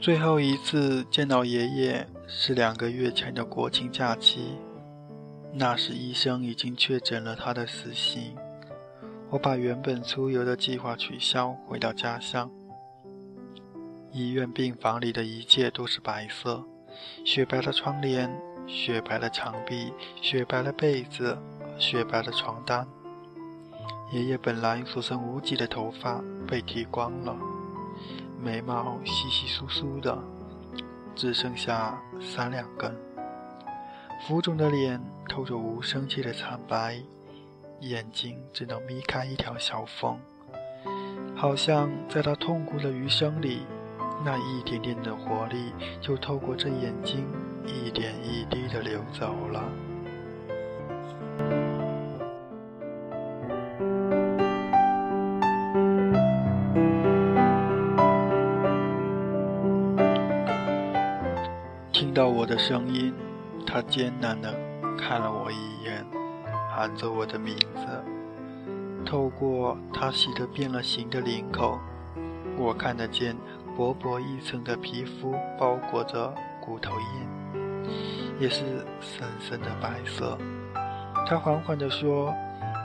最后一次见到爷爷是两个月前的国庆假期，那时医生已经确诊了他的死刑。我把原本出游的计划取消，回到家乡。医院病房里的一切都是白色，雪白的窗帘，雪白的墙壁，雪白的被子，雪白的床单。爷爷本来所剩无几的头发被剃光了。眉毛稀稀疏疏的，只剩下三两根。浮肿的脸透着无生气的惨白，眼睛只能眯开一条小缝，好像在他痛苦的余生里，那一点点的活力就透过这眼睛一点一滴的流走了。到我的声音，他艰难地看了我一眼，喊着我的名字。透过他洗得变了形的领口，我看得见薄薄一层的皮肤包裹着骨头印，也是深深的白色。他缓缓地说：“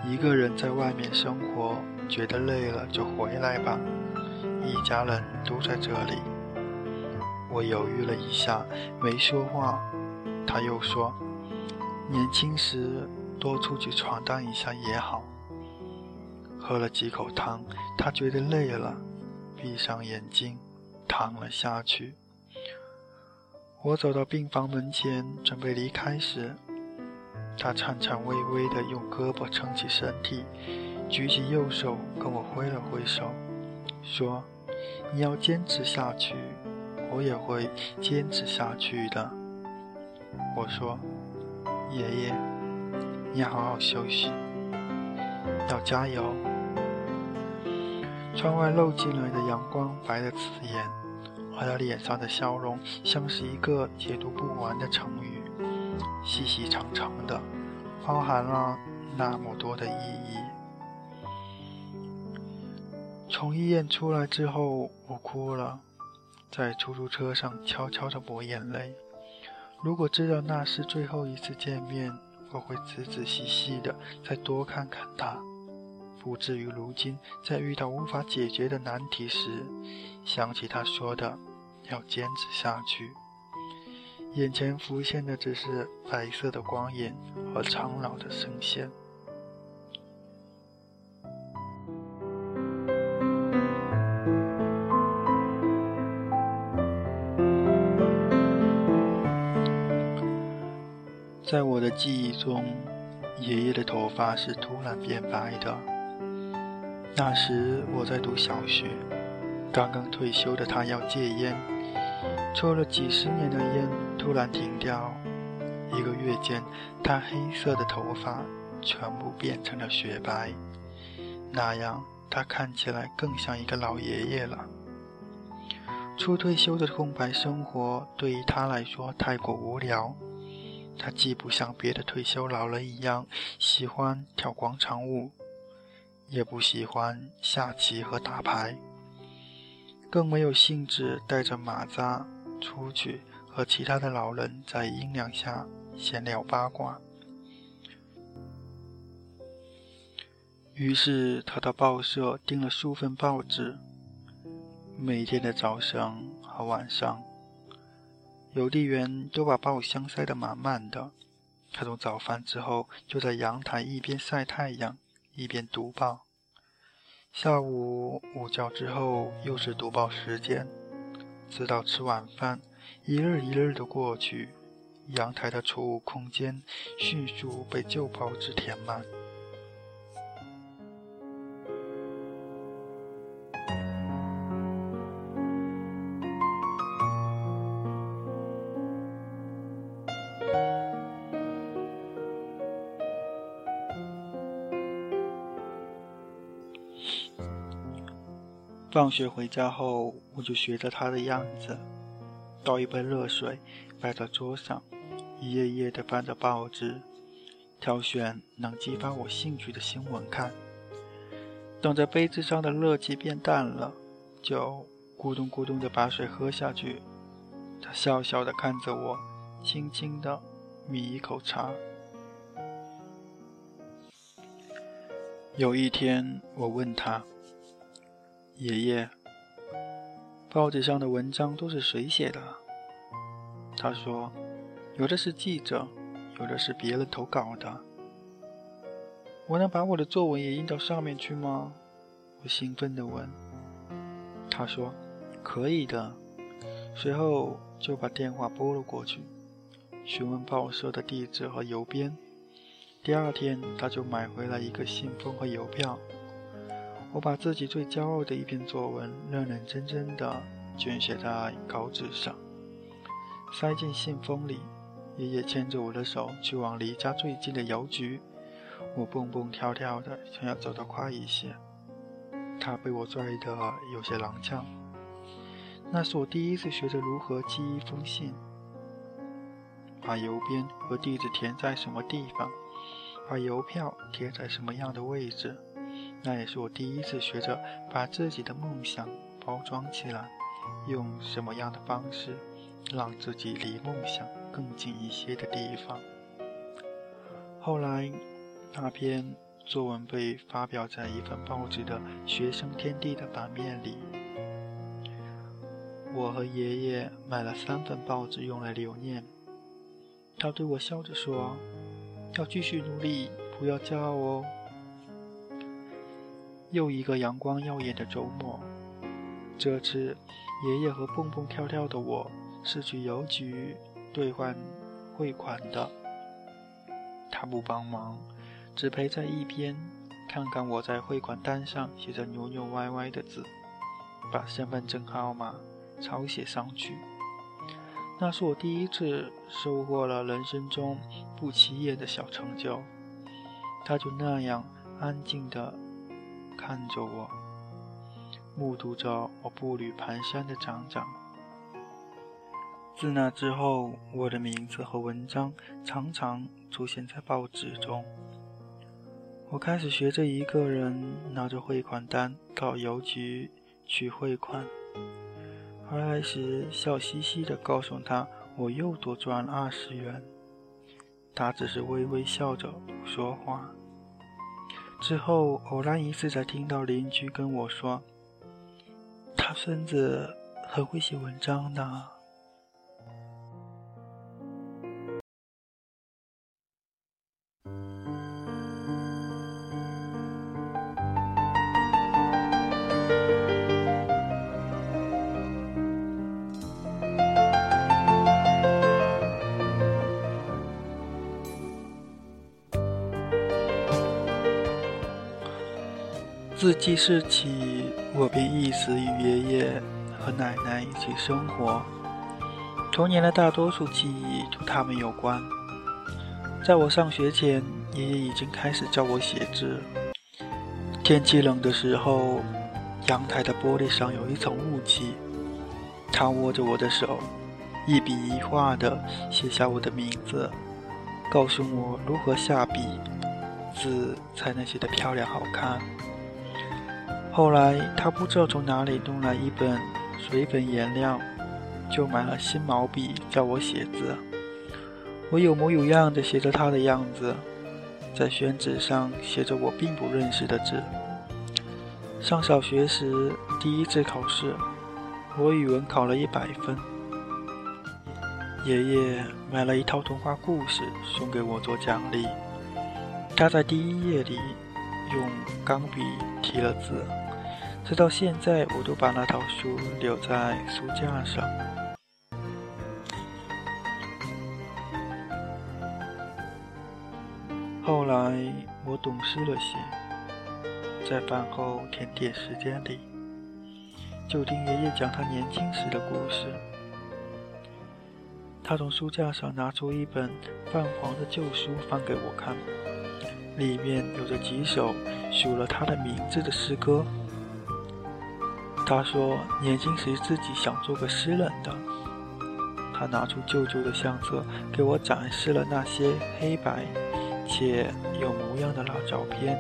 一个人在外面生活，觉得累了就回来吧，一家人都在这里。”我犹豫了一下，没说话。他又说：“年轻时多出去闯荡一下也好。”喝了几口汤，他觉得累了，闭上眼睛，躺了下去。我走到病房门前，准备离开时，他颤颤巍巍地用胳膊撑起身体，举起右手跟我挥了挥手，说：“你要坚持下去。”我也会坚持下去的。我说：“爷爷，你好好休息，要加油。”窗外漏进来的阳光白得刺眼，而他脸上的笑容像是一个解读不完的成语，细细长长的，包含了那么多的意义。从医院出来之后，我哭了。在出租车上悄悄地抹眼泪。如果知道那是最后一次见面，我会仔仔细细的再多看看他，不至于如今在遇到无法解决的难题时，想起他说的要坚持下去，眼前浮现的只是白色的光影和苍老的声线。在我的记忆中，爷爷的头发是突然变白的。那时我在读小学，刚刚退休的他要戒烟，抽了几十年的烟突然停掉，一个月间，他黑色的头发全部变成了雪白，那样他看起来更像一个老爷爷了。初退休的空白生活对于他来说太过无聊。他既不像别的退休老人一样喜欢跳广场舞，也不喜欢下棋和打牌，更没有兴致带着马扎出去和其他的老人在阴凉下闲聊八卦。于是他到报社订了数份报纸，每天的早上和晚上。邮递员都把报箱塞得满满的。他从早饭之后就在阳台一边晒太阳，一边读报。下午午觉之后又是读报时间，直到吃晚饭，一日一日的过去，阳台的储物空间迅速被旧报纸填满。放学回家后，我就学着他的样子，倒一杯热水，摆在桌上，一页页地翻着报纸，挑选能激发我兴趣的新闻看。等着杯子上的热气变淡了，就咕咚咕咚地把水喝下去。他笑笑地看着我，轻轻地抿一口茶。有一天，我问他：“爷爷，报纸上的文章都是谁写的？”他说：“有的是记者，有的是别人投稿的。”我能把我的作文也印到上面去吗？我兴奋地问。他说：“可以的。”随后就把电话拨了过去，询问报社的地址和邮编。第二天，他就买回来一个信封和邮票。我把自己最骄傲的一篇作文认认真真的卷写在稿纸上，塞进信封里。爷爷牵着我的手去往离家最近的邮局，我蹦蹦跳跳的想要走得快一些，他被我拽得有些踉跄。那是我第一次学着如何寄一封信，把邮编和地址填在什么地方。把邮票贴在什么样的位置？那也是我第一次学着把自己的梦想包装起来，用什么样的方式让自己离梦想更近一些的地方。后来，那篇作文被发表在一份报纸的学生天地的版面里。我和爷爷买了三份报纸用来留念。他对我笑着说。要继续努力，不要骄傲哦。又一个阳光耀眼的周末，这次爷爷和蹦蹦跳跳的我是去邮局兑换汇款的。他不帮忙，只陪在一边，看看我在汇款单上写着扭扭歪歪的字，把身份证号码抄写上去。那是我第一次收获了人生中不起眼的小成就。他就那样安静地看着我，目睹着我步履蹒跚的长长。自那之后，我的名字和文章常常出现在报纸中。我开始学着一个人拿着汇款单到邮局取汇款。回来时，笑嘻嘻地告诉他，我又多赚了二十元。他只是微微笑着不说话。之后，偶然一次才听到邻居跟我说，他孙子很会写文章的。自记事起，我便一直与爷爷和奶奶一起生活。童年的大多数记忆与他们有关。在我上学前，爷爷已经开始教我写字。天气冷的时候，阳台的玻璃上有一层雾气。他握着我的手，一笔一画地写下我的名字，告诉我如何下笔，字才能写得漂亮好看。后来，他不知道从哪里弄来一本水粉颜料，就买了新毛笔教我写字。我有模有样的写着他的样子，在宣纸上写着我并不认识的字。上小学时第一次考试，我语文考了一百分。爷爷买了一套童话故事送给我做奖励，他在第一页里用钢笔提了字。直到现在，我都把那套书留在书架上。后来我懂事了些，在饭后甜点时间里，就听爷爷讲他年轻时的故事。他从书架上拿出一本泛黄的旧书，翻给我看，里面有着几首署了他的名字的诗歌。他说：“年轻时自己想做个诗人的。”他拿出旧旧的相册，给我展示了那些黑白且有模样的老照片。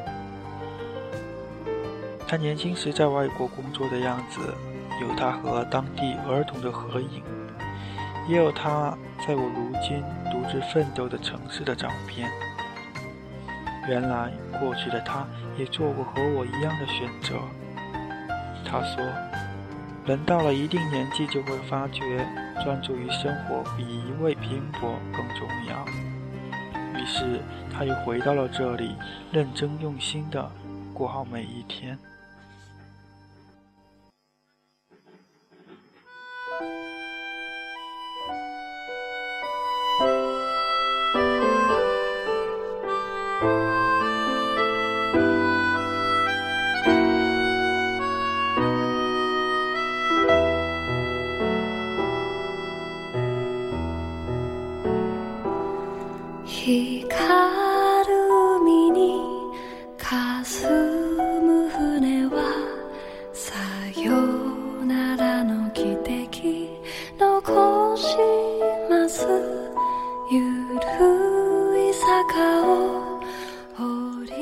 他年轻时在外国工作的样子，有他和当地儿童的合影，也有他在我如今独自奋斗的城市的照片。原来过去的他也做过和我一样的选择。他说：“人到了一定年纪，就会发觉专注于生活比一味拼搏更重要。”于是他又回到了这里，认真用心的过好每一天。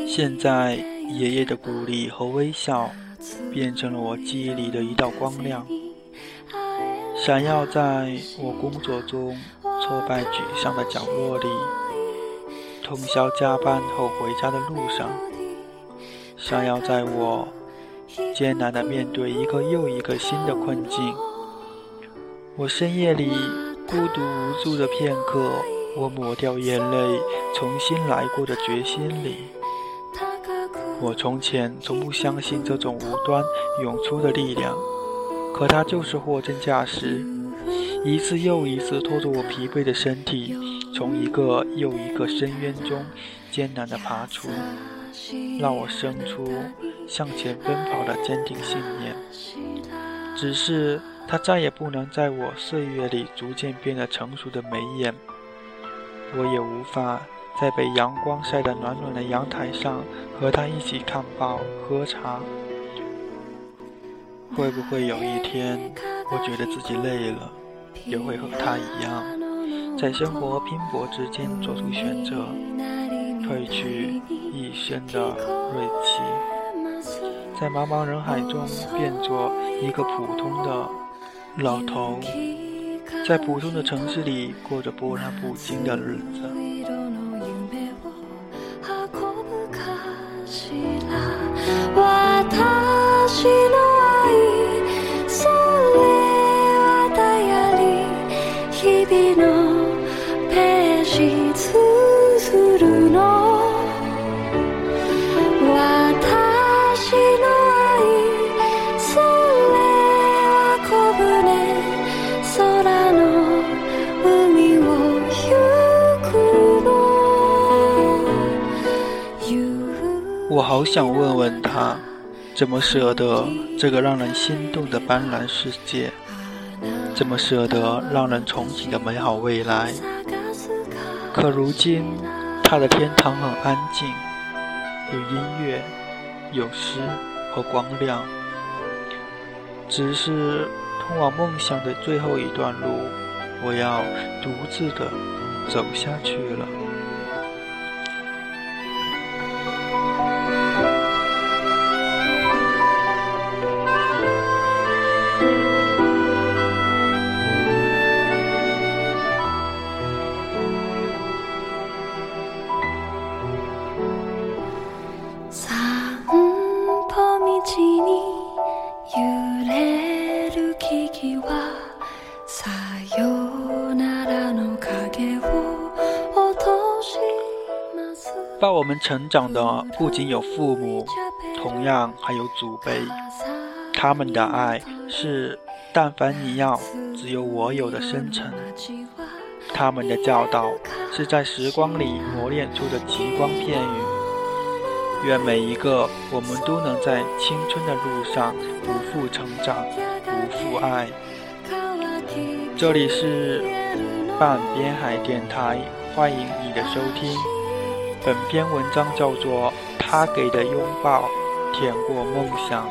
现在，爷爷的鼓励和微笑，变成了我记忆里的一道光亮，闪耀在我工作中挫败沮丧的角落里，通宵加班后回家的路上，想要在我艰难地面对一个又一个新的困境，我深夜里孤独无助的片刻，我抹掉眼泪，重新来过的决心里。我从前从不相信这种无端涌出的力量，可它就是货真价实，一次又一次拖着我疲惫的身体，从一个又一个深渊中艰难地爬出，让我生出向前奔跑的坚定信念。只是它再也不能在我岁月里逐渐变得成熟的眉眼，我也无法。在被阳光晒得暖暖的阳台上，和他一起看报、喝茶。会不会有一天，我觉得自己累了，也会和他一样，在生活拼搏之间做出选择，褪去一身的锐气，在茫茫人海中变作一个普通的老头，在普通的城市里过着波澜不惊的日子。好想问问他，怎么舍得这个让人心动的斑斓世界？怎么舍得让人憧憬的美好未来？可如今，他的天堂很安静，有音乐，有诗和光亮。只是通往梦想的最后一段路，我要独自的走下去了。我们成长的不仅有父母，同样还有祖辈。他们的爱是“但凡你要，只有我有”的深沉。他们的教导是在时光里磨练出的极光片羽。愿每一个我们都能在青春的路上不负成长，不负爱。这里是半边海电台，欢迎你的收听。本篇文章叫做《他给的拥抱舔过梦想》。